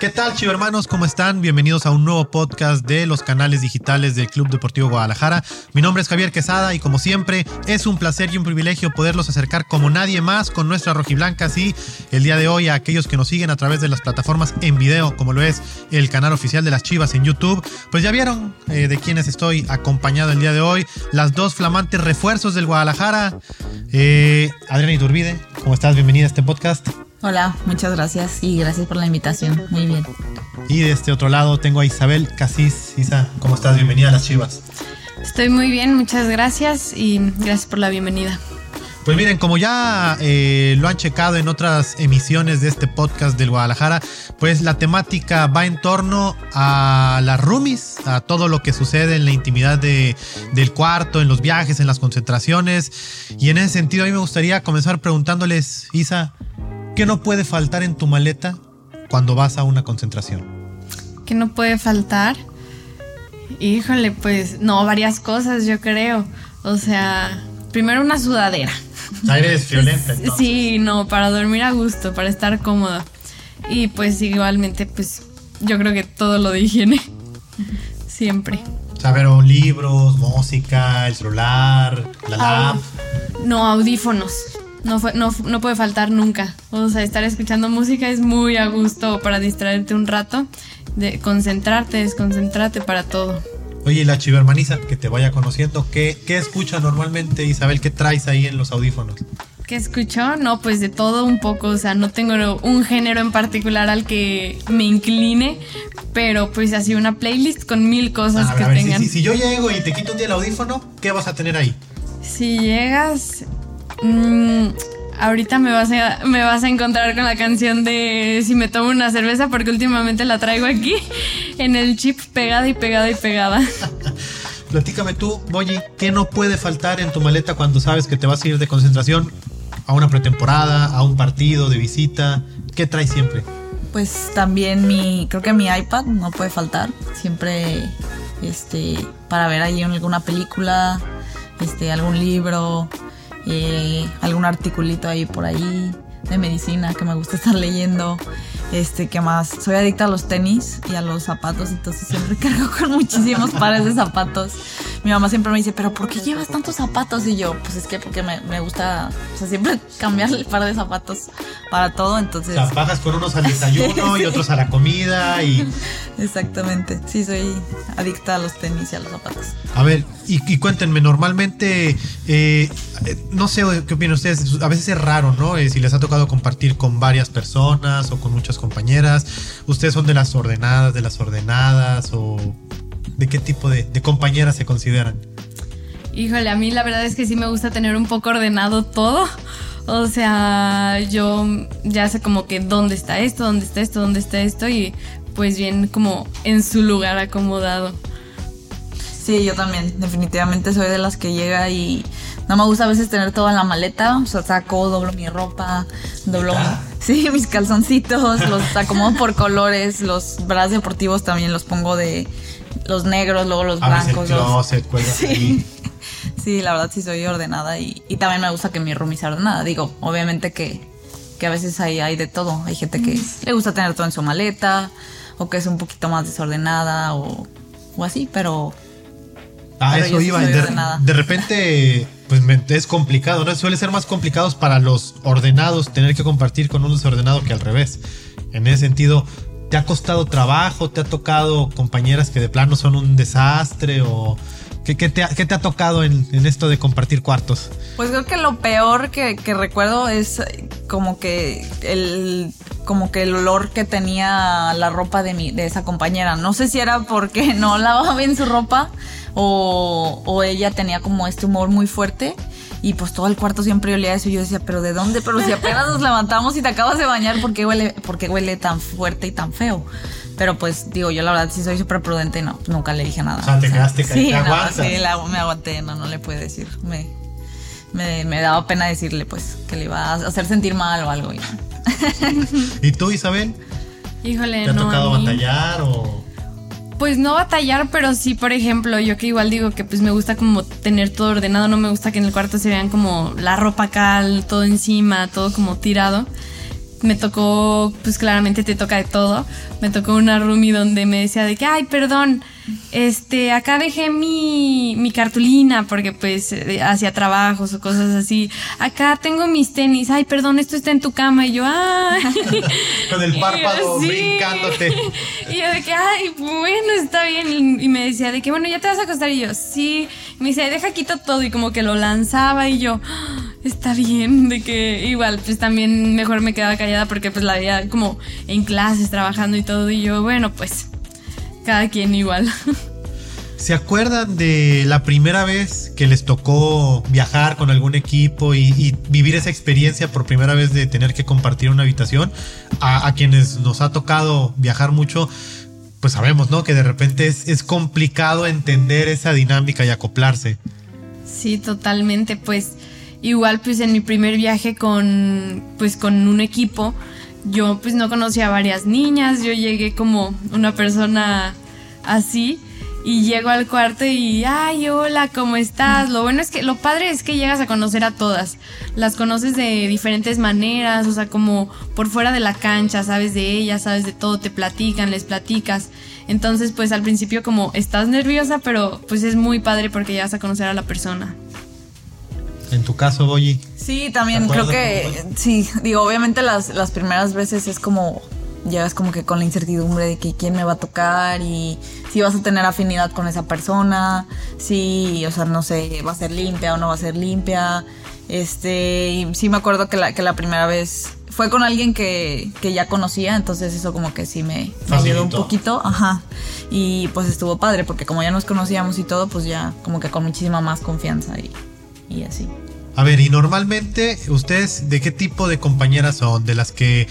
¿Qué tal, chivo hermanos? ¿Cómo están? Bienvenidos a un nuevo podcast de los canales digitales del Club Deportivo Guadalajara. Mi nombre es Javier Quesada y como siempre es un placer y un privilegio poderlos acercar como nadie más con nuestras rojiblancas y el día de hoy a aquellos que nos siguen a través de las plataformas en video, como lo es el canal oficial de las Chivas en YouTube. Pues ya vieron eh, de quienes estoy acompañado el día de hoy, las dos flamantes refuerzos del Guadalajara. Eh, Iturbide, ¿cómo estás? Bienvenida a este podcast. Hola, muchas gracias y gracias por la invitación. Muy bien. Y de este otro lado tengo a Isabel Casís. Isa, ¿cómo estás? Bienvenida a las Chivas. Estoy muy bien, muchas gracias y gracias por la bienvenida. Pues miren, como ya eh, lo han checado en otras emisiones de este podcast del Guadalajara, pues la temática va en torno a las roomies, a todo lo que sucede en la intimidad de, del cuarto, en los viajes, en las concentraciones. Y en ese sentido, a mí me gustaría comenzar preguntándoles, Isa, ¿Qué no puede faltar en tu maleta cuando vas a una concentración? ¿Qué no puede faltar? Híjole, pues no, varias cosas yo creo. O sea, primero una sudadera. Eres violenta. Sí, no, para dormir a gusto, para estar cómoda. Y pues igualmente, pues yo creo que todo lo de higiene. Siempre. O sea, pero libros, música, el celular, la. No, audífonos. No, no, no, puede faltar nunca. O sea, estar escuchando música es muy a gusto para distraerte un rato, de concentrarte, desconcentrarte para todo. Oye, la chivermaniza, que te vaya conociendo, ¿qué, ¿qué escucha normalmente, Isabel? ¿Qué traes ahí en los audífonos? ¿Qué escucho? No, pues de todo un poco, o sea, no tengo un género en particular al que me incline, pero pues así una playlist con mil cosas que tengan. Si, si, yo llego y te quito un día el audífono, ¿qué vas a tener ahí? Si llegas, Mm, ahorita me vas, a, me vas a encontrar con la canción de Si me tomo una cerveza, porque últimamente la traigo aquí en el chip pegada y pegada y pegada. Platícame tú, Boyi, ¿qué no puede faltar en tu maleta cuando sabes que te vas a ir de concentración a una pretemporada, a un partido de visita? ¿Qué traes siempre? Pues también mi, creo que mi iPad no puede faltar. Siempre, este, para ver ahí alguna película, este, algún libro, eh, algún articulito ahí por ahí de medicina que me gusta estar leyendo. Este, ¿qué más? Soy adicta a los tenis y a los zapatos, entonces siempre cargo con muchísimos pares de zapatos. Mi mamá siempre me dice, ¿pero por qué llevas tantos zapatos? Y yo, pues es que porque me, me gusta, o sea, siempre cambiar el par de zapatos para todo, entonces... O sea, bajas con unos al desayuno y otros a la comida y... Exactamente, sí, soy adicta a los tenis y a los zapatos. A ver, y, cuéntenme, normalmente, eh, no sé qué opinan ustedes, a veces es raro, ¿no? Eh, si les ha tocado compartir con varias personas o con muchas compañeras, ¿ustedes son de las ordenadas, de las ordenadas o de qué tipo de, compañeras se consideran? Híjole, a mí la verdad es que sí me gusta tener un poco ordenado todo. O sea, yo ya sé como que dónde está esto, dónde está esto, dónde está esto y pues bien como en su lugar acomodado. Sí, yo también. Definitivamente soy de las que llega y no me gusta a veces tener todo en la maleta. O sea, saco, doblo mi ropa, doblo sí, mis calzoncitos, los acomodo por colores. Los bras deportivos también los pongo de los negros, luego los blancos. sí. sí, la verdad sí soy ordenada y, también me gusta que mi room sea ordenada. Digo, obviamente que, que a veces hay, hay de todo. Hay gente que le gusta tener todo en su maleta o que es un poquito más desordenada o, o así, pero Ah, eso iba. De, repente, pues es complicado, ¿no? Suele ser más complicado para los ordenados tener que compartir con un desordenado que al revés. En ese sentido, ¿te ha costado trabajo? ¿Te ha tocado compañeras que de plano son un desastre? ¿O qué, te, ha, tocado en, esto de compartir cuartos? Pues creo que lo peor que, recuerdo es como que el como que el olor que tenía la ropa de, mi, de esa compañera. No sé si era porque no lavaba bien su ropa o, ella tenía como este humor muy fuerte y pues todo el cuarto siempre olía eso y yo decía, pero ¿de dónde? Pero si apenas nos levantamos y te acabas de bañar, ¿por qué huele, por huele tan fuerte y tan feo? Pero pues digo, yo la verdad sí soy súper prudente y no, nunca le dije nada. O sea, te quedaste sí, no, sí, me aguanté, no, no le pude decir. Me, me, daba pena decirle pues que le iba a hacer sentir mal o algo. ¿Y, ¿Y tú, Isabel? Híjole, ¿Te ha tocado batallar o...? Pues no batallar, pero sí, por ejemplo, yo que igual digo que pues me gusta como tener todo ordenado, no me gusta que en el cuarto se vean como la ropa acá, todo encima, todo como tirado. me tocó, pues claramente te toca de todo. Me tocó una roomie donde me decía de que, ay, perdón, este, acá dejé mi, mi cartulina porque pues eh, hacía trabajos o cosas así. Acá tengo mis tenis, ay, perdón, esto está en tu cama. Y yo, ay. Con el párpado Sí. brincándote. Y yo de que, ay, bueno, está bien. Y me decía de que, bueno, ya te vas a acostar. Y yo, sí. Y me dice, deja quito todo. Y como que lo lanzaba y yo, "Ah, está bien. De que igual, pues también mejor me quedaba callada porque pues la veía como en clases, trabajando y todo. Y yo, bueno, pues cada quien igual. ¿Se acuerdan de la primera vez que les tocó viajar con algún equipo y, y vivir esa experiencia por primera vez de tener que compartir una habitación? A, a quienes nos ha tocado viajar mucho, pues sabemos, ¿no? Que de repente es, es complicado entender esa dinámica y acoplarse. Sí, totalmente. Pues igual pues en mi primer viaje con pues con un equipo, yo pues no conocía a varias niñas, yo llegué como una persona así y llego al cuarto y ay, hola, ¿cómo estás? Lo bueno es que lo padre es que llegas a conocer a todas. Las conoces de diferentes maneras, o sea, como por fuera de la cancha, sabes de ellas, sabes de todo, te platican, les platicas. Entonces, pues al principio como estás nerviosa, pero pues es muy padre porque llegas a conocer a la persona. En tu caso, Boyi. Sí, también ¿De creo que sí, digo, obviamente las, las primeras veces es como llegas como que con la incertidumbre de que quién me va a tocar y si vas a tener afinidad con esa persona, si, o sea, no sé, va a ser limpia o no va a ser limpia. Este, y sí me acuerdo que la, que la primera vez fue con alguien que, que ya conocía, entonces eso como que sí me, me ayudó un poquito, ajá. Y pues estuvo padre, porque como ya nos conocíamos y todo, pues ya como que con muchísima más confianza y, y así. A ver, y normalmente, ¿ustedes de qué tipo de compañeras son? ¿De las que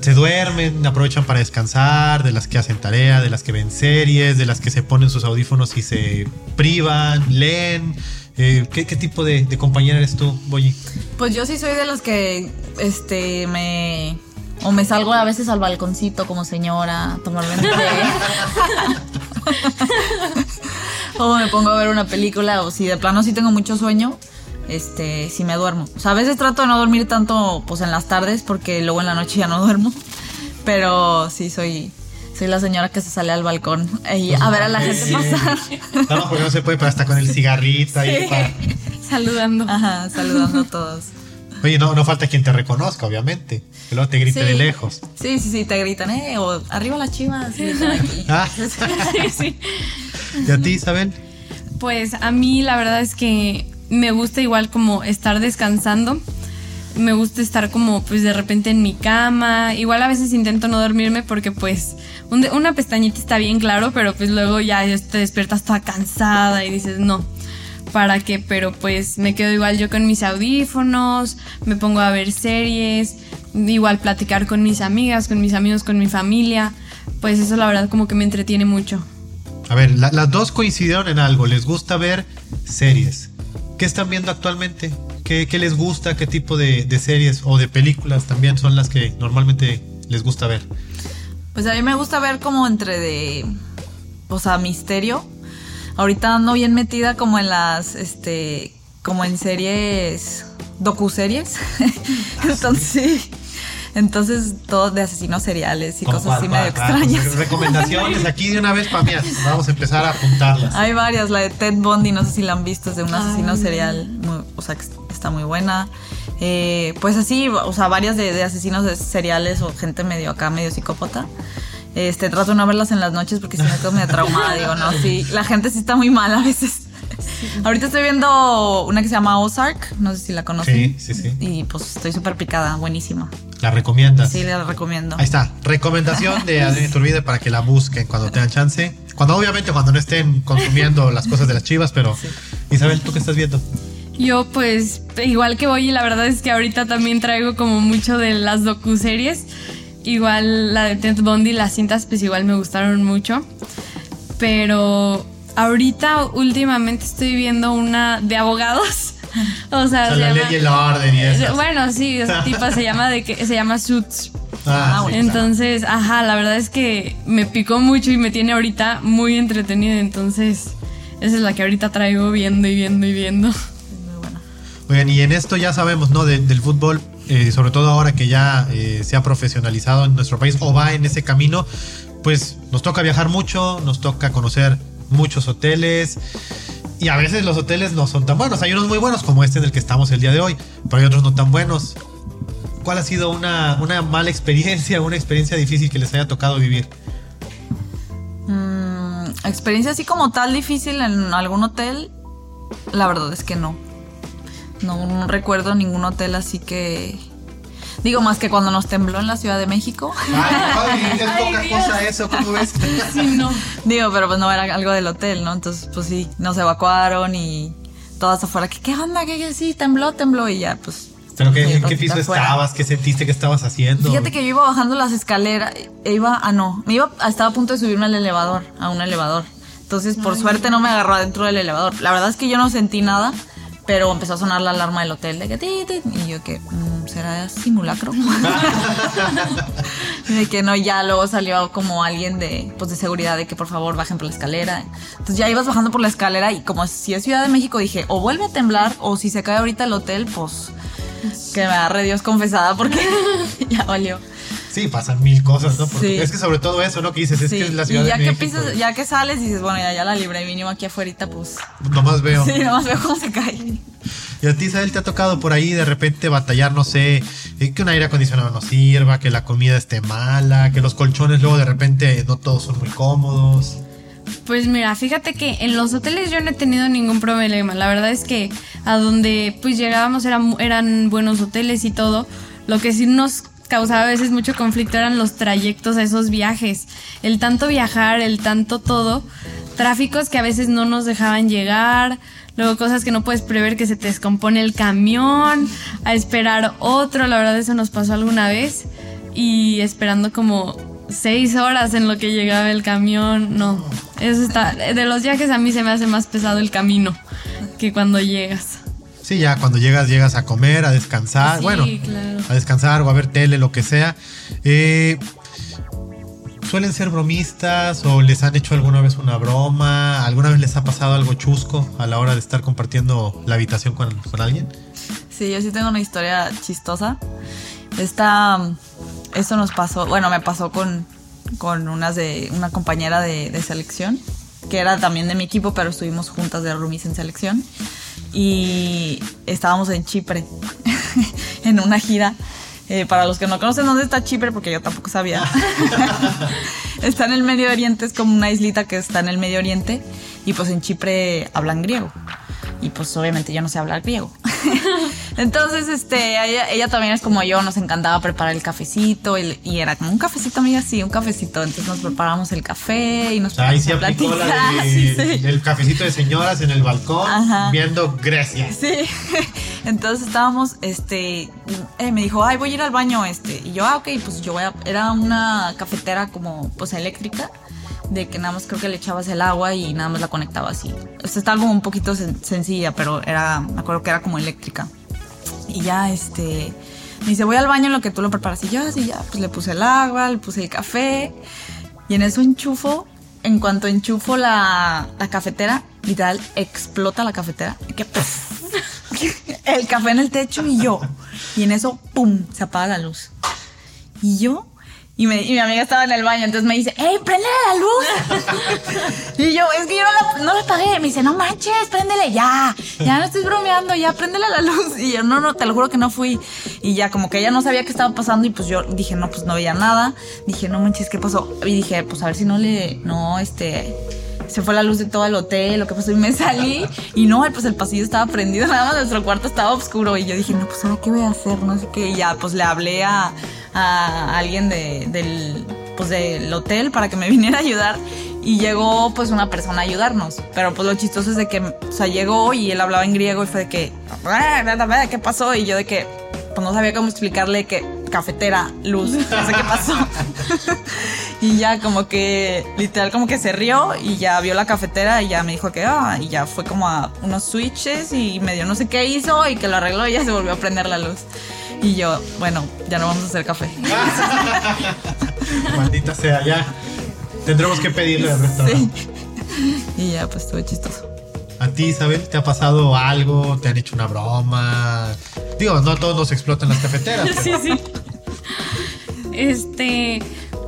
se duermen, aprovechan para descansar, de las que hacen tarea, de las que ven series, de las que se ponen sus audífonos y se privan, leen? Eh, ¿qué, qué tipo de, de compañera eres tú, Boyi? Pues yo sí soy de los que, este, me... O me salgo a veces al balconcito como señora a tomarme un té. o me pongo a ver una película o si de plano sí tengo mucho sueño, este, sí me duermo. O sea, a veces trato de no dormir tanto pues en las tardes porque luego en la noche ya no duermo. Pero sí soy soy la señora que se sale al balcón y a ver a la gente pasar. No, porque no se puede, pero hasta con el cigarrito ahí. para- Saludando. Ajá, saludando a todos. Oye, no, no falta quien te reconozca, obviamente. Que luego te grite Sí. de lejos. Sí, sí, sí, te gritan, eh, o arriba las chivas, gritan aquí. Ah, Sí, sí. ¿Y a ti, Isabel? Pues a mí la verdad es que me gusta igual como estar descansando. Me gusta estar como pues de repente en mi cama. Igual a veces intento no dormirme porque pues un- una pestañita está bien claro, pero pues luego ya te despiertas toda cansada y dices no. ¿Para qué? Pero pues me quedo igual yo con mis audífonos, me pongo a ver series, igual platicar con mis amigas, con mis amigos, con mi familia. Pues eso la verdad como que me entretiene mucho. A ver, la- las dos coincidieron en algo. Les gusta ver series. ¿Qué están viendo actualmente? ¿Qué, qué les gusta? ¿Qué tipo de, de series o de películas también son las que normalmente les gusta ver? Pues a mí me gusta ver como entre de, o sea, misterio. Ahorita ando bien metida como en las, este, como en series, docuseries. entonces, sí. Entonces, todo de asesinos seriales y ¿Cómo cosas así cuál, medio cuál, extrañas. Recomendaciones aquí de una vez para mí. Vamos a empezar a apuntarlas. Hay varias, la de Ted Bundy, no sé si la han visto, es de un asesino Ay. serial, muy- o sea, que está muy buena. Eh, pues así, o sea, varias de, de asesinos de- seriales o gente medio acá, medio psicópata. Este, trato de no verlas en las noches porque si me quedo medio traumada, digo, no, sí, la gente sí está muy mal a veces. Ahorita estoy viendo una que se llama Ozark, no sé si la conocen. Sí, sí, sí. Y pues estoy súper picada, buenísima. ¿La recomiendas? Sí, la recomiendo. Ahí está. Recomendación de Adrián Iturbide para que la busquen cuando tengan chance. Cuando obviamente cuando no estén consumiendo las cosas de las chivas, pero Isabel, ¿tú qué estás viendo? Yo pues igual que voy y la verdad es que ahorita también traigo como mucho de las docuseries. Igual la de Ted Bundy, las cintas pues igual me gustaron mucho. Pero ahorita últimamente estoy viendo una de abogados. O sea, O sea, se la llama- ley y el orden y eso. Bueno, sí, ese tipo se llama de que se llama Suits. Ah, sí, Entonces, ajá, la verdad es que me picó mucho y me tiene ahorita muy entretenida. Entonces, esa es la que ahorita traigo viendo y viendo y viendo. Es muy buena. Oigan, y en esto ya sabemos, ¿no? De- del fútbol, eh, sobre todo ahora que ya eh, se ha profesionalizado en nuestro país o va en ese camino, pues nos toca viajar mucho, nos toca conocer muchos hoteles y a veces los hoteles no son tan buenos. Hay unos muy buenos como este en el que estamos el día de hoy, pero hay otros no tan buenos. ¿Cuál ha sido una, una mala experiencia, una experiencia difícil que les haya tocado vivir? Mm, experiencia así como tal difícil en algún hotel, la verdad es que no. No, no recuerdo ningún hotel así que... Digo, más que cuando nos tembló en la Ciudad de México. Ay, es Ay, poca Dios. cosa eso, ¿cómo ves? Sí, no. Digo, pero pues no era algo del hotel, ¿no? Entonces, pues sí, nos evacuaron y todas afuera. ¿Qué, qué onda? ¿Qué, qué? Sí, tembló, tembló y ya, pues... ¿Pero qué, qué piso afuera. estabas? ¿Qué sentiste que estabas haciendo? Fíjate que yo iba bajando las escaleras, e iba, ah no, me iba, estaba a punto de subirme al elevador, a un elevador. Entonces, por suerte no me agarró adentro del elevador. La verdad es que yo no sentí nada, pero empezó a sonar la alarma del hotel de que ti, ti, y yo que mm, será simulacro. De que no, ya luego salió como alguien de pues de seguridad de que por favor bajen por la escalera. Entonces ya ibas bajando por la escalera y como si es Ciudad de México dije, o vuelve a temblar o si se cae ahorita el hotel, pues que me agarre Dios confesada porque ya valió. Sí, pasan mil cosas, ¿no? Porque Sí. es que sobre todo eso, ¿no? Que dices, es Sí, que es la Ciudad y ya de que México. pisas, ya que sales dices, bueno, ya, ya la libré mínimo aquí afuera, pues. Nomás veo. Sí, nomás veo cómo se cae. Y a ti, Isabel, te ha tocado por ahí de repente batallar, no sé, eh, que un aire acondicionado no sirva, que la comida esté mala, que los colchones luego de repente no todos son muy cómodos. Pues mira, fíjate que en los hoteles yo no he tenido ningún problema. La verdad es que a donde pues llegábamos eran, eran buenos hoteles y todo. Lo que sí nos causaba a veces mucho conflicto eran los trayectos a esos viajes. El tanto viajar, el tanto todo. Tráficos que a veces no nos dejaban llegar. Luego cosas que no puedes prever que se te descompone el camión. A esperar otro. La verdad eso nos pasó alguna vez. Y esperando como seis horas en lo que llegaba el camión. No, eso está. De los viajes a mí se me hace más pesado el camino que cuando llegas. Sí, ya cuando llegas, llegas a comer, a descansar, Sí, bueno, claro. a descansar o a ver tele, lo que sea. Eh, ¿Suelen ser bromistas o les han hecho alguna vez una broma? ¿Alguna vez les ha pasado algo chusco a la hora de estar compartiendo la habitación con, con alguien? Sí, yo sí tengo una historia chistosa. Esta, esto nos pasó, bueno, me pasó con, con unas de, una compañera de, de selección, que era también de mi equipo, pero estuvimos juntas de roomies en selección. Y estábamos en Chipre, en una gira. Eh, para los que no conocen dónde está Chipre, porque yo tampoco sabía. está en el Medio Oriente, es como una islita que está en el Medio Oriente. Y pues en Chipre hablan griego. Y pues obviamente yo no sé hablar griego. Entonces, este, ella, ella también es como yo, nos encantaba preparar el cafecito y, y era como un cafecito, amiga, sí, un cafecito. Entonces nos preparamos el café y nos Ahí se aplicó la de- Sí, sí. del cafecito de señoras en el balcón Ajá. viendo Grecia. Sí, entonces estábamos, este, eh, me dijo, ay, voy a ir al baño, este, y yo, ah, ok, pues yo voy a, era una cafetera como, pues eléctrica, de que nada más creo que le echabas el agua y nada más la conectabas y, o sea, estaba como un poquito sen- sencilla, pero era, me acuerdo que era como eléctrica. Y ya, este, me dice, voy al baño en lo que tú lo preparas. Y yo así ya, pues le puse el agua, le puse el café. Y en eso enchufo, en cuanto enchufo la, la cafetera, literal, explota la cafetera. Que, ¡puf! el café en el techo y yo. Y en eso, ¡pum! Se apaga la luz. Y yo, y, me- y mi amiga estaba en el baño, entonces me dice, ¡Ey, prende la luz! y yo, es que yo no la, no la apagué. Me dice, no manches, préndele ya. Ya no estoy bromeando, ya préndele la luz. Y yo, no, no, te lo juro que no fui. Y ya como que ella no sabía qué estaba pasando y pues yo dije, no, pues no veía nada. Dije, no manches, ¿qué pasó? Y dije, pues a ver si no le, no, este se fue la luz de todo el hotel, lo que pasó, y me salí, y no, pues el pasillo estaba prendido, nada más nuestro cuarto estaba oscuro, y yo dije, no, pues ahora qué voy a hacer, no sé qué, y ya, pues le hablé a, a alguien de, del, pues del hotel para que me viniera a ayudar, y llegó pues una persona a ayudarnos, pero pues lo chistoso es de que, o sea, llegó y él hablaba en griego y fue de que, ¿qué pasó? Y yo de que, pues no sabía cómo explicarle que cafetera, luz, no sé qué pasó. y ya como que, literal como que se rió y ya vio la cafetera y ya me dijo que, ah, y ya fue como a unos switches y medio no sé qué hizo y que lo arregló y ya se volvió a prender la luz. Y yo, bueno, ya no vamos a hacer café. Maldita sea, ya. Tendremos que pedirle al restaurante. Sí. Y ya, pues estuvo chistoso. ¿A ti, Isabel, te ha pasado algo? ¿Te han hecho una broma? Digo, no todos nos explotan las cafeteras. Sí, sí. Este,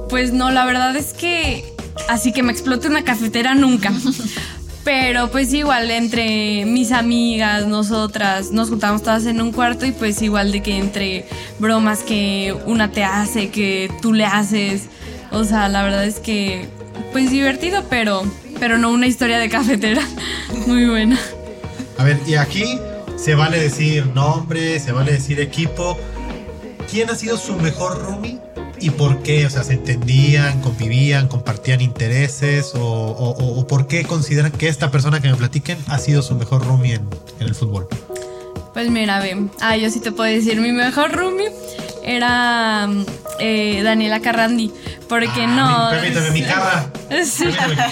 pues no, la verdad es que así que me explote una cafetera nunca. Pero pues igual entre mis amigas, nosotras, nos juntamos todas en un cuarto y pues igual de que entre bromas que una te hace, que tú le haces. O sea, la verdad es que pues divertido, pero, pero no una historia de cafetera. Muy buena. A ver, y aquí se vale decir nombre, se vale decir equipo. ¿Quién ha sido su mejor roomie y por qué? O sea, ¿se entendían, convivían, compartían intereses? ¿O, o, o por qué consideran que esta persona que me platiquen ha sido su mejor roomie en, en el fútbol? Pues mira, ve, ah, yo sí te puedo decir, mi mejor roomie era eh, Daniela Carrandi, porque Ah, no... Permíteme, mi cara. Sí.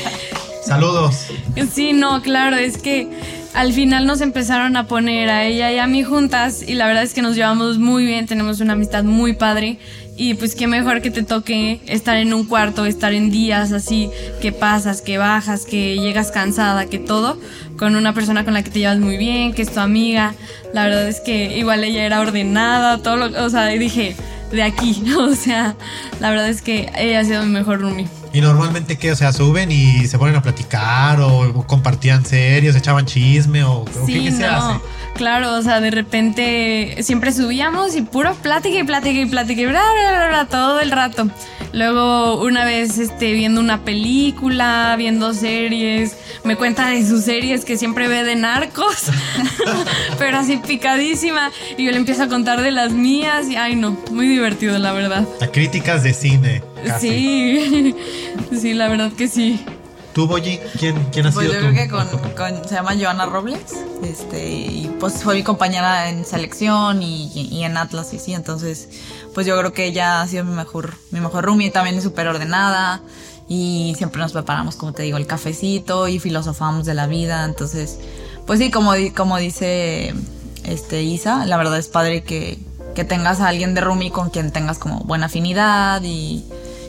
Saludos. Sí, no, claro, es que al final nos empezaron a poner a ella y a mí juntas y la verdad es que nos llevamos muy bien, tenemos una amistad muy padre y pues qué mejor que te toque estar en un cuarto, estar en días así, que pasas, que bajas, que llegas cansada, que todo, con una persona con la que te llevas muy bien, que es tu amiga. La verdad es que igual ella era ordenada, todo lo, o sea, dije, de aquí, o sea, la verdad es que ella ha sido mi mejor roomie. Y normalmente, ¿qué? O sea, suben y se ponen a platicar o, compartían serios, echaban chisme o, o qué, qué se hace. Claro, o sea, de repente siempre subíamos y puro plática y plática y plática y bla, bla, bla, bla, todo el rato. Luego, una vez este, viendo una película, viendo series, me cuenta de sus series que siempre ve de narcos, pero así picadísima. Y yo le empiezo a contar de las mías y, ay, no, muy divertido, la verdad. A críticas de cine. Casi. Sí, sí, la verdad que sí. ¿Tú, Boyi? ¿Quién, quién ha Pues sido yo creo que con, se llama Joana Robles, este, y pues fue mi compañera en selección y, y en Atlas y sí, entonces pues yo creo que ella ha sido mi mejor, mi mejor roomie, también es súper ordenada y siempre nos preparamos, como te digo, el cafecito y filosofamos de la vida, entonces pues sí, como, como dice este Isa, la verdad es padre que, que tengas a alguien de roomie con quien tengas como buena afinidad y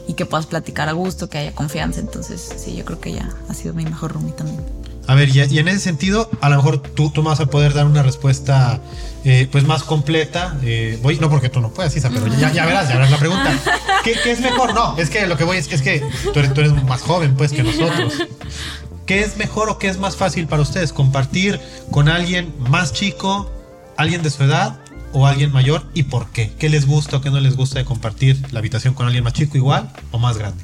y que puedas platicar a gusto, que haya confianza. Entonces, sí, yo creo que ya ha sido mi mejor roomie también. A ver, y, en ese sentido, a lo mejor tú, tú vas a poder dar una respuesta eh, pues más completa. Eh, voy, no porque tú no puedas, Isa, pero ya, ya verás, ya verás la pregunta. ¿Qué, qué es mejor? No, es que lo que voy es, es que tú eres, tú eres más joven pues que nosotros. ¿Qué es mejor o qué es más fácil para ustedes? ¿Compartir con alguien más chico, alguien de su edad o alguien mayor? ¿Y por qué? ¿Qué les gusta o qué no les gusta de compartir la habitación con alguien más chico igual o más grande?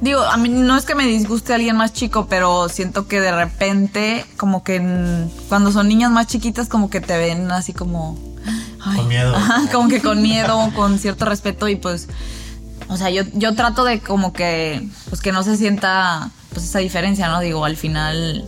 Digo, a mí no es que me disguste alguien más chico, pero siento que de repente, como que cuando son niñas más chiquitas, como que te ven así como... ay, Con miedo. ajá, como que con miedo, con cierto respeto y pues... O sea, yo, yo trato de como que, pues que no se sienta pues esa diferencia, ¿no? Digo, al final,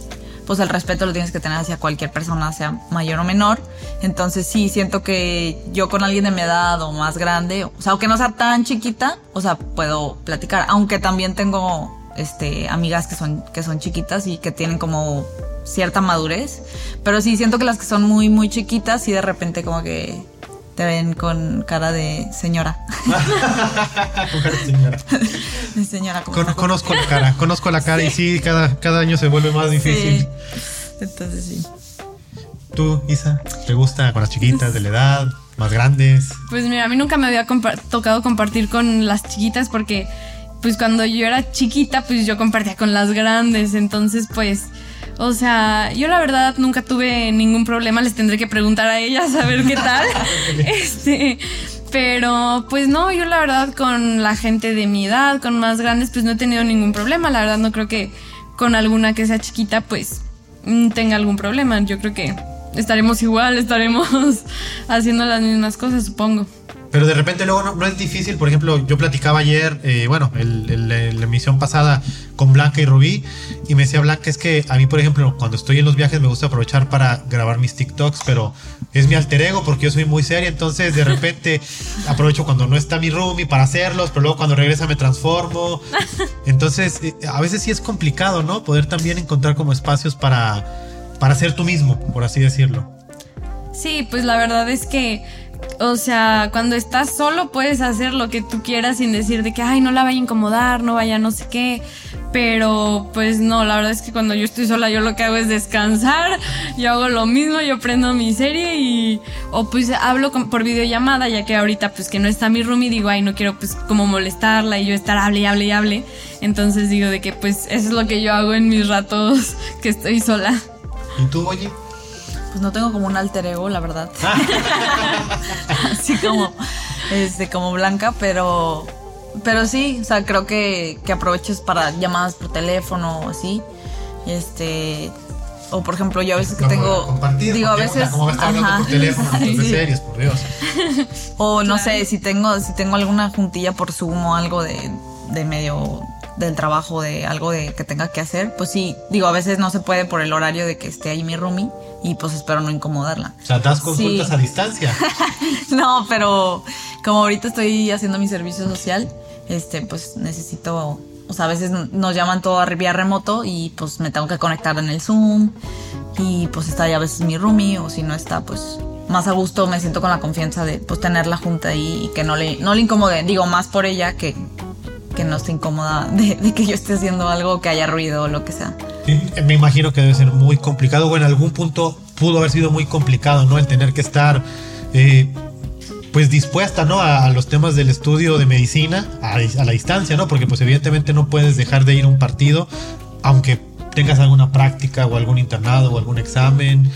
pues el respeto lo tienes que tener hacia cualquier persona, sea mayor o menor. Entonces sí, siento que yo con alguien de mi edad o más grande, o sea, aunque no sea tan chiquita, o sea, puedo platicar. Aunque también tengo, este, amigas que son, que son chiquitas y que tienen como cierta madurez. Pero sí, siento que las que son muy, muy chiquitas y de repente como que te ven con cara de señora. Señora. De señora, como Con- conozco la cara, conozco la cara y sí, cada, cada año se vuelve más difícil. Sí. Entonces sí. ¿Tú, Isa, te gusta con las chiquitas de la edad, más grandes? Pues mira, a mí nunca me había compa- tocado compartir con las chiquitas porque pues cuando yo era chiquita pues yo compartía con las grandes, entonces pues o sea, yo la verdad nunca tuve ningún problema, les tendré que preguntar a ellas a ver qué tal. este, pero pues no, yo la verdad con la gente de mi edad, con más grandes pues no he tenido ningún problema, la verdad no creo que con alguna que sea chiquita pues mm, tenga algún problema, yo creo que estaremos igual, estaremos haciendo las mismas cosas, supongo. Pero de repente luego no, no es difícil, por ejemplo, yo platicaba ayer, eh, bueno, el- el- en la emisión pasada con Blanca y Rubí, y me decía Blanca, es que a mí, por ejemplo, cuando estoy en los viajes me gusta aprovechar para grabar mis TikToks, pero es mi alter ego porque yo soy muy seria, entonces de repente aprovecho cuando no está mi roomie para hacerlos, pero luego cuando regresa me transformo. Entonces, eh, a veces sí es complicado, ¿no? Poder también encontrar como espacios para, para ser tú mismo, por así decirlo. Sí, pues la verdad es que o sea, cuando estás solo puedes hacer lo que tú quieras sin decir de que, ay, no la vaya a incomodar, no vaya no sé qué. Pero pues no, la verdad es que cuando yo estoy sola yo lo que hago es descansar, yo hago lo mismo, yo prendo mi serie y o pues hablo por videollamada, ya que ahorita pues que no está mi room y digo, ay, no quiero pues como molestarla y yo estar hable y hable y hable. Entonces digo de que pues eso es lo que yo hago en mis ratos que estoy sola. ¿Y tú, oye? Pues no tengo como un alter ego, la verdad. Así como, este, como blanca, pero pero sí, o sea, creo que, que aproveches para llamadas por teléfono o así. Este. O por ejemplo, yo a veces que tengo. Compartir, digo, a veces. ¿Cómo vas a estar hablando por teléfono? sí. de series, por Dios. O no sé, si tengo, si tengo alguna juntilla por Zoom o algo de, de medio del trabajo, de algo de que tenga que hacer, pues sí, digo, a veces no se puede por el horario de que esté ahí mi roomie y pues espero no incomodarla. O sea, das consultas a distancia. no, pero como ahorita estoy haciendo mi servicio social, este, pues necesito, o sea, a veces nos llaman todo a vía remoto y pues me tengo que conectar en el Zoom y pues está ahí a veces mi roomie o si no está, pues más a gusto me siento con la confianza de pues tenerla junta ahí y que no le, no le incomode, digo más por ella que, que no esté incómoda de, de, que yo esté haciendo algo que haya ruido o lo que sea. me imagino que debe ser muy complicado o en algún punto pudo haber sido muy complicado, ¿no? El tener que estar... Eh, pues dispuesta, ¿no? A, los temas del estudio de medicina a, la distancia, ¿no? Porque pues evidentemente no puedes dejar de ir a un partido, aunque tengas alguna práctica o algún internado o algún examen.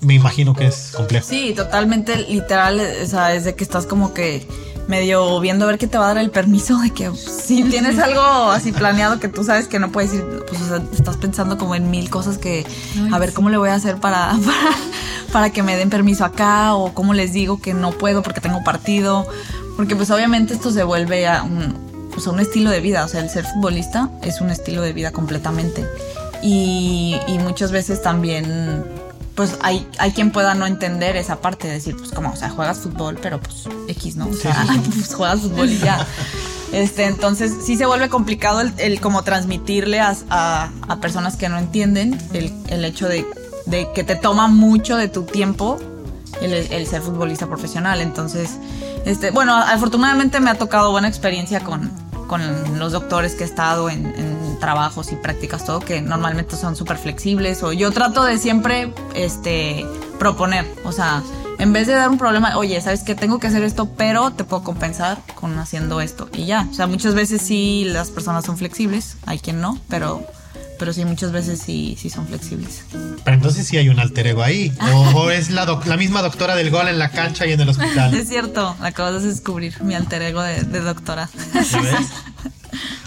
Me imagino que es complejo. Sí, totalmente literal, o sea, es de que estás como que medio viendo a ver qué te va a dar el permiso de que si tienes algo así planeado que tú sabes que no puedes ir, pues o sea, estás pensando como en mil cosas que a ver cómo le voy a hacer para, para para que me den permiso acá o cómo les digo que no puedo porque tengo partido. Porque pues obviamente esto se vuelve a un, pues, un estilo de vida. O sea, el ser futbolista es un estilo de vida completamente. Y, y muchas veces también pues hay, hay quien pueda no entender esa parte de decir, pues como, o sea, juegas fútbol, pero pues X, ¿no? O sea, pues juegas fútbol y ya. Este, entonces sí se vuelve complicado el, el como transmitirle a, a, a, personas que no entienden el, el hecho de de que te toma mucho de tu tiempo el, ser futbolista profesional. Entonces, este, bueno, afortunadamente me ha tocado buena experiencia con, con los doctores que he estado en, en trabajos y prácticas, todo, que normalmente son súper flexibles. O yo trato de siempre este, proponer, o sea, en vez de dar un problema, oye, sabes que tengo que hacer esto, pero te puedo compensar con haciendo esto. Y ya, o sea, muchas veces sí las personas son flexibles, hay quien no, pero pero sí, muchas veces sí, sí son flexibles. Pero entonces sí hay un alter ego ahí. O, es la, la, misma doctora del gol en la cancha y en el hospital. Es cierto, acabas de descubrir mi alter ego de, doctora.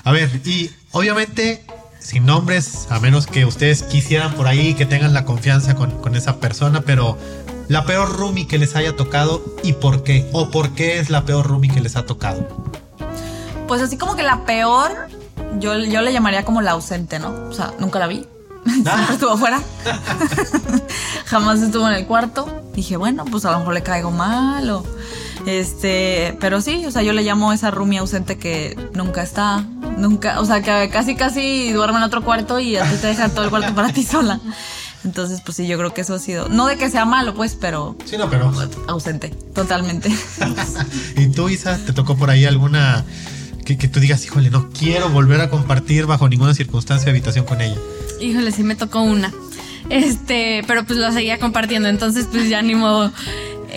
A ver, y obviamente sin nombres, a menos que ustedes quisieran por ahí que tengan la confianza con, con esa persona, pero la peor roomie que les haya tocado y por qué, o por qué es la peor roomie que les ha tocado. Pues así como que la peor, yo, yo le llamaría como la ausente, ¿no? O sea, nunca la vi. Siempre ah. estuvo afuera. Jamás estuvo en el cuarto. Dije, bueno, pues a lo mejor le caigo mal o. Este, pero sí, o sea, yo le llamo esa roomie ausente que nunca está, nunca, o sea, que casi casi duerme en otro cuarto y a ti te deja todo el cuarto para ti sola. Entonces, pues sí, yo creo que eso ha sido, no de que sea malo, pues, pero... Sí, no, pero... Ausente, totalmente. ¿Y tú, Isa, te tocó por ahí alguna que, tú digas, híjole, no quiero volver a compartir bajo ninguna circunstancia habitación con ella? Híjole, sí me tocó una. Este, pero pues lo seguía compartiendo, entonces pues ya ni modo.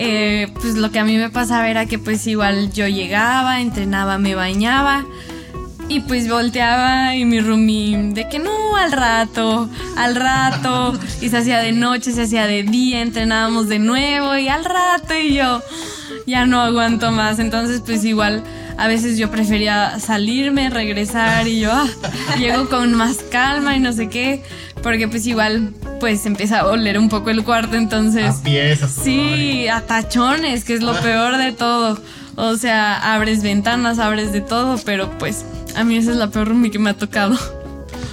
Eh, pues lo que a mí me pasaba era que pues igual yo llegaba, entrenaba, me bañaba y pues volteaba y mi roomie de que no, al rato, al rato, y se hacía de noche, se hacía de día, entrenábamos de nuevo y al rato y yo ya no aguanto más, entonces pues igual a veces yo prefería salirme, regresar y yo ah, llego con más calma y no sé qué, porque pues igual pues empieza a oler un poco el cuarto, entonces... A piezas. Sí, a tachones, que es lo peor de todo. O sea, abres ventanas, abres de todo, pero pues a mí esa es la peor roomie que me ha tocado.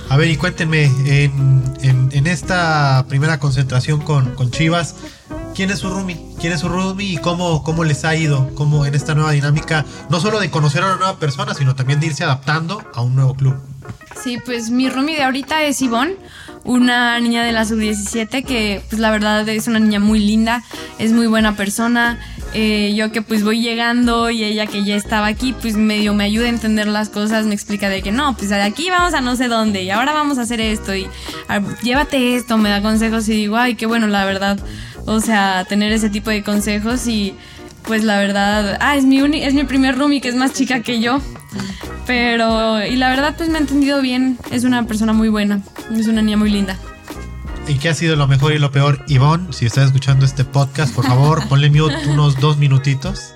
A ver, y cuéntenme, en, en, esta primera concentración con, con Chivas, quién es su roomie, quién es su roomie y cómo, cómo les ha ido, cómo en esta nueva dinámica, no solo de conocer a una nueva persona, sino también de irse adaptando a un nuevo club. Sí, pues mi roomie de ahorita es Ivonne, una niña de la sub-17 que pues la verdad es una niña muy linda, es muy buena persona, eh, yo que pues voy llegando y ella que ya estaba aquí, pues medio me ayuda a entender las cosas, me explica de que no, pues de aquí vamos a no sé dónde y ahora vamos a hacer esto y llévate esto, me da consejos y digo, ay, qué bueno, la verdad, o sea, tener ese tipo de consejos y pues la verdad, ah, es mi, es mi primer roomie que es más chica que yo, pero, y la verdad pues me ha entendido bien, es una persona muy buena, es una niña muy linda. ¿Y qué ha sido lo mejor y lo peor? Ivonne, si estás escuchando este podcast, por favor, ponle mute unos dos minutitos.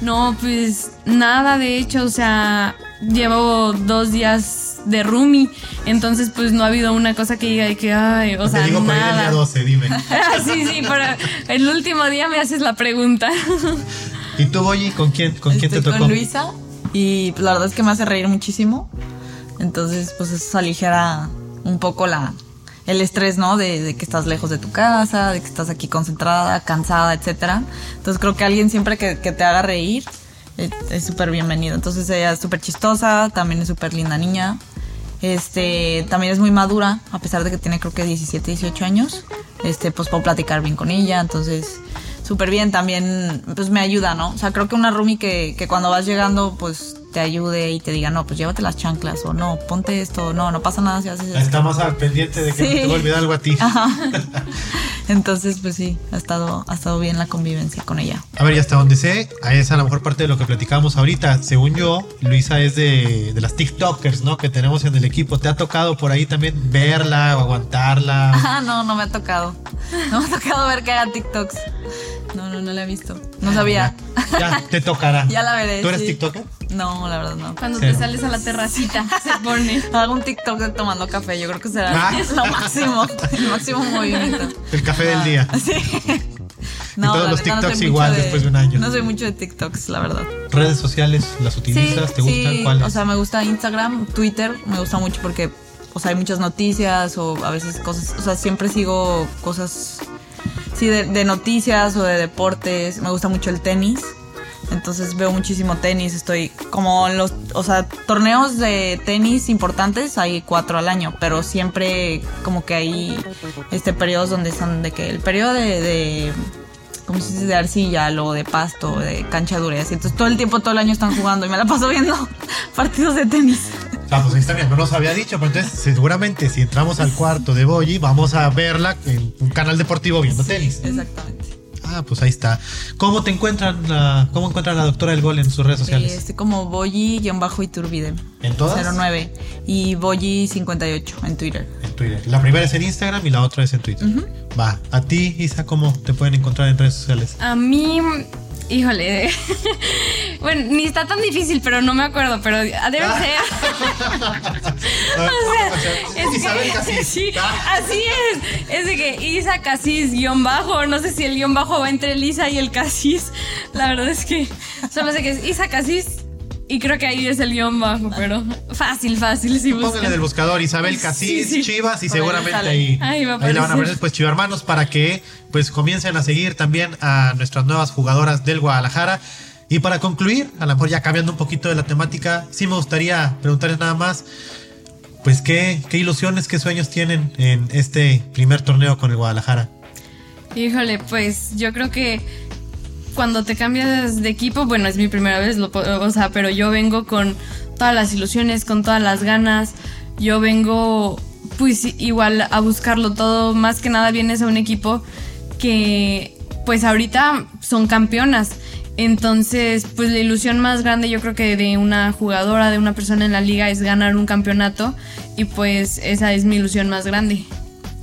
No, pues nada, de hecho, o sea, llevo dos días de roomie, entonces pues no ha habido una cosa que diga que, ay, o sea, Te digo por ahí el nada. día 12, dime. sí, sí, pero el último día me haces la pregunta. ¿Y tú, Boyi, con quién, con quién te tocó? con Luisa y la verdad es que me hace reír muchísimo. Entonces, pues eso aligera un poco la, el estrés, ¿no? De, de que estás lejos de tu casa, de que estás aquí concentrada, cansada, etcétera. Entonces creo que alguien siempre que, que te haga reír eh, es súper bienvenido. Entonces ella es súper chistosa, también es súper linda niña. Este, también es muy madura, a pesar de que tiene creo que 17, 18 años. Este, pues puedo platicar bien con ella, entonces súper bien. También, pues me ayuda, ¿no? O sea, creo que una roomie que, que cuando vas llegando, pues te ayude y te diga, no, pues llévate las chanclas, o no, ponte esto, no, no pasa nada si haces esto. Está más al pendiente de que no Sí. te va a olvidar algo a ti. Entonces, pues sí, ha estado, ha estado bien la convivencia con ella. A ver, y hasta donde sé, ahí es a lo mejor parte de lo que platicamos ahorita. Según yo, Luisa es de, de las TikTokers, ¿no? Que tenemos en el equipo. ¿Te ha tocado por ahí también verla o aguantarla? Ah, no, no me ha tocado. No me ha tocado ver que haga TikToks. No, no, no la he visto. No sabía. Ya, te tocará. Ya la veré, ¿Tú eres sí. TikToker? No, la verdad no. Cuando te sales a la terracita, se pone. Hago un TikTok de tomando café, yo creo que será Ah. lo máximo, el máximo movimiento. El café del día. Sí. Y todos los TikToks igual después de un año. No soy mucho de TikToks, la verdad. ¿Redes sociales las utilizas? ¿Te gustan? sí, ¿Cuáles? O sea, me gusta Instagram, Twitter, me gusta mucho porque, o sea, hay muchas noticias o a veces cosas, o sea, siempre sigo cosas, sí, de, noticias o de deportes. Me gusta mucho el tenis. Entonces veo muchísimo tenis, estoy como los, o sea, torneos de tenis importantes hay cuatro al año, pero siempre como que hay este periodos donde son de que el periodo de, de como se dice, de arcilla, luego de pasto, de cancha dura así. Entonces todo el tiempo, todo el año están jugando y me la paso viendo partidos de tenis. Ah, pues ahí está bien, no nos había dicho, pero entonces seguramente si entramos al cuarto de Boyi, vamos a verla en un canal deportivo viendo tenis. Exactamente. Ah, pues ahí está. ¿Cómo te encuentran la, cómo encuentran a la doctora del gol en sus redes sociales? estoy como Boyi-Iturbide. ¿En todas? 09. Y Boyi58 en Twitter. En Twitter. La primera es en Instagram y la otra es en Twitter. Va. A ti, Isa, ¿cómo te pueden encontrar en redes sociales? A mí, híjole. bueno, ni está tan difícil, pero no me acuerdo, pero debe ser. O sea, es que- Isabel sí, Ah. así es. Es de que Isa Casís guion bajo. No sé si el guion bajo va entre el Isa y el Casís. La verdad es que solo sé que es Isa Casís y creo que ahí es el guion bajo, pero fácil, fácil. Si Póngale buscan. del buscador Isabel Casís, Sí, sí. Chivas y seguramente ahí, Ahí va a ahí le van a aparecer pues chivarmanos para que pues comiencen a seguir también a nuestras nuevas jugadoras del Guadalajara. Y para concluir, a lo mejor ya cambiando un poquito de la temática, sí me gustaría preguntarles nada más, pues qué, qué ilusiones, qué sueños tienen en este primer torneo con el Guadalajara. Híjole, pues yo creo que cuando te cambias de equipo, bueno, es mi primera vez, lo o sea, pero yo vengo con todas las ilusiones, con todas las ganas. Yo vengo, pues igual a buscarlo todo. Más que nada vienes a un equipo que, pues ahorita son campeonas. Entonces, pues la ilusión más grande yo creo que de una jugadora, de una persona en la liga es ganar un campeonato. Y pues esa es mi ilusión más grande.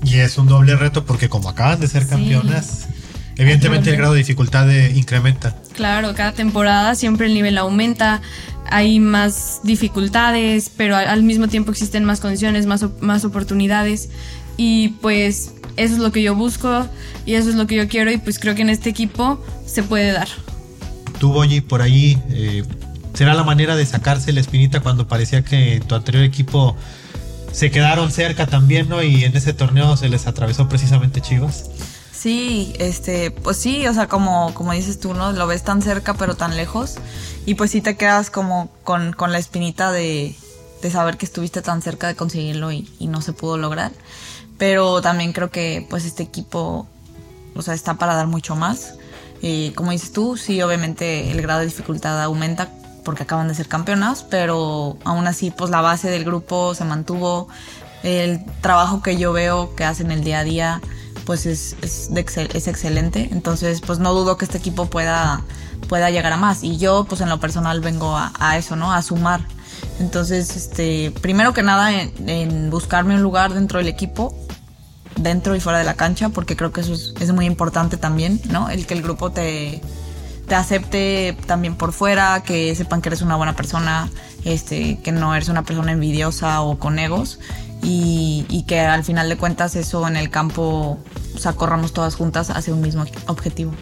Y es un doble reto porque como acaban de ser Sí. Evidentemente el grado de dificultad de- incrementa. Claro, cada temporada siempre el nivel aumenta, hay más dificultades, pero al, al mismo tiempo existen más condiciones, más, más oportunidades y pues eso es lo que yo busco y eso es lo que yo quiero y pues creo que en este equipo se puede dar. Tú, Boyi, por ahí, eh, ¿será la manera de sacarse la espinita cuando parecía que tu anterior equipo se quedaron cerca también, ¿no? Y en ese torneo se les atravesó precisamente Chivas. Sí, este, pues sí, o sea, como, como dices tú, ¿no? Lo ves tan cerca pero tan lejos. Y pues sí te quedas como con, con la espinita de, de saber que estuviste tan cerca de conseguirlo y, y no se pudo lograr. Pero también creo que pues este equipo, o sea, está para dar mucho más. Eh, como dices tú, sí, obviamente el grado de dificultad aumenta porque acaban de ser campeonas, pero aún así, pues la base del grupo se mantuvo. El trabajo que yo veo que hacen el día a día, pues es, es, es excelente. Entonces, pues no dudo que este equipo pueda, pueda llegar a más. Y yo, pues en lo personal, vengo a, eso, ¿no? A sumar. Entonces, este, primero que nada, en, en, buscarme un lugar dentro del equipo, dentro y fuera de la cancha, porque creo que eso es, es muy importante también, ¿no? El que el grupo te, te acepte también por fuera, que sepan que eres una buena persona, este, que no eres una persona envidiosa o con egos y, que al final de cuentas eso en el campo, o sea, corramos todas juntas hacia un mismo objetivo.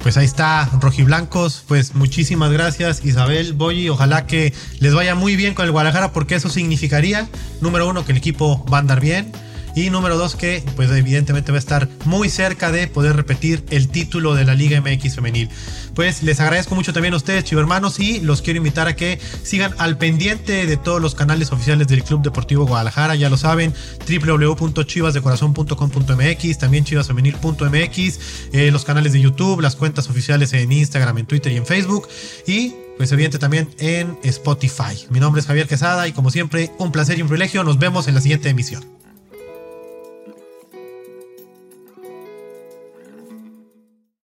Pues ahí está, rojiblancos. Pues muchísimas gracias, Isabel, Boyi. Ojalá que les vaya muy bien con el Guadalajara, porque eso significaría, número uno, que el equipo va a andar bien. Y número dos, que pues evidentemente va a estar muy cerca de poder repetir el título de la Liga MX femenil. Pues les agradezco mucho también a ustedes, chivo hermanos, y los quiero invitar a que sigan al pendiente de todos los canales oficiales del Club Deportivo Guadalajara. Ya lo saben, www.chivasdecorazon.com.mx, también chivasfemenil.mx, eh, los canales de YouTube, las cuentas oficiales en Instagram, en Twitter y en Facebook. Y pues evidente también en Spotify. Mi nombre es Javier Quesada y como siempre, un placer y un privilegio. Nos vemos en la siguiente emisión.